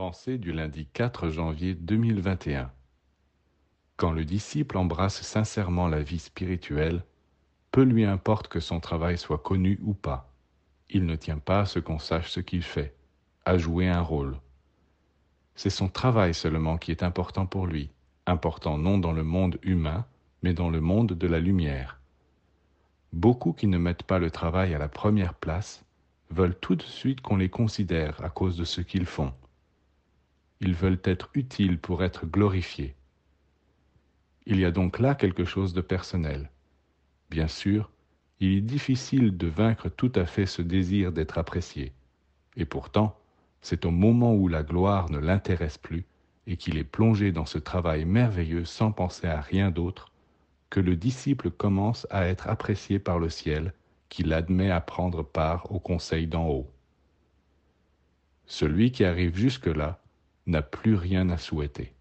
Pensée du lundi 4 janvier 2021 Quand le disciple embrasse sincèrement la vie spirituelle, peu lui importe que son travail soit connu ou pas. Il ne tient pas à ce qu'on sache ce qu'il fait, à jouer un rôle. C'est son travail seulement qui est important pour lui, important non dans le monde humain, mais dans le monde de la lumière. Beaucoup qui ne mettent pas le travail à la première place veulent tout de suite qu'on les considère à cause de ce qu'ils font. Ils veulent être utiles pour être glorifiés. Il y a donc là quelque chose de personnel. Bien sûr, il est difficile de vaincre tout à fait ce désir d'être apprécié. Et pourtant, c'est au moment où la gloire ne l'intéresse plus et qu'il est plongé dans ce travail merveilleux sans penser à rien d'autre que le disciple commence à être apprécié par le ciel qui l'admet à prendre part au conseil d'en haut. Celui qui arrive jusque-là n'a plus rien à souhaiter.